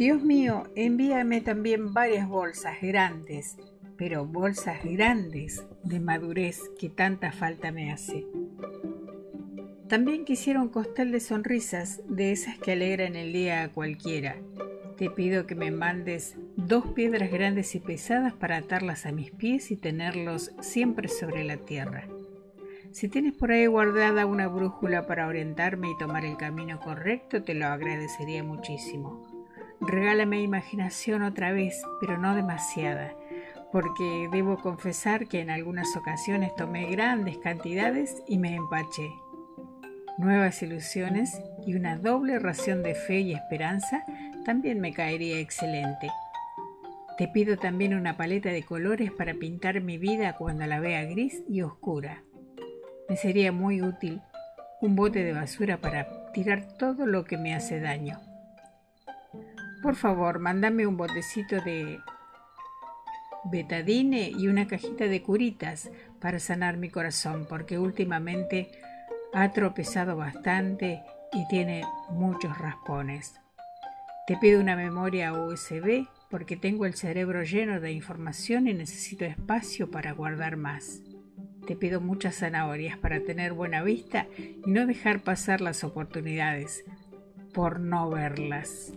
Dios mío, envíame también varias bolsas grandes, pero bolsas grandes de madurez que tanta falta me hace. También quisiera un costal de sonrisas, de esas que alegran el día a cualquiera. Te pido que me mandes dos piedras grandes y pesadas para atarlas a mis pies y tenerlos siempre sobre la tierra. Si tienes por ahí guardada una brújula para orientarme y tomar el camino correcto, te lo agradecería muchísimo. Regálame imaginación otra vez, pero no demasiada, porque debo confesar que en algunas ocasiones tomé grandes cantidades y me empaché. Nuevas ilusiones y una doble ración de fe y esperanza también me caería excelente. Te pido también una paleta de colores para pintar mi vida cuando la vea gris y oscura. Me sería muy útil un bote de basura para tirar todo lo que me hace daño. Por favor, mándame un botecito de betadine y una cajita de curitas para sanar mi corazón, porque últimamente ha tropezado bastante y tiene muchos raspones. Te pido una memoria USB porque tengo el cerebro lleno de información y necesito espacio para guardar más. Te pido muchas zanahorias para tener buena vista y no dejar pasar las oportunidades por no verlas.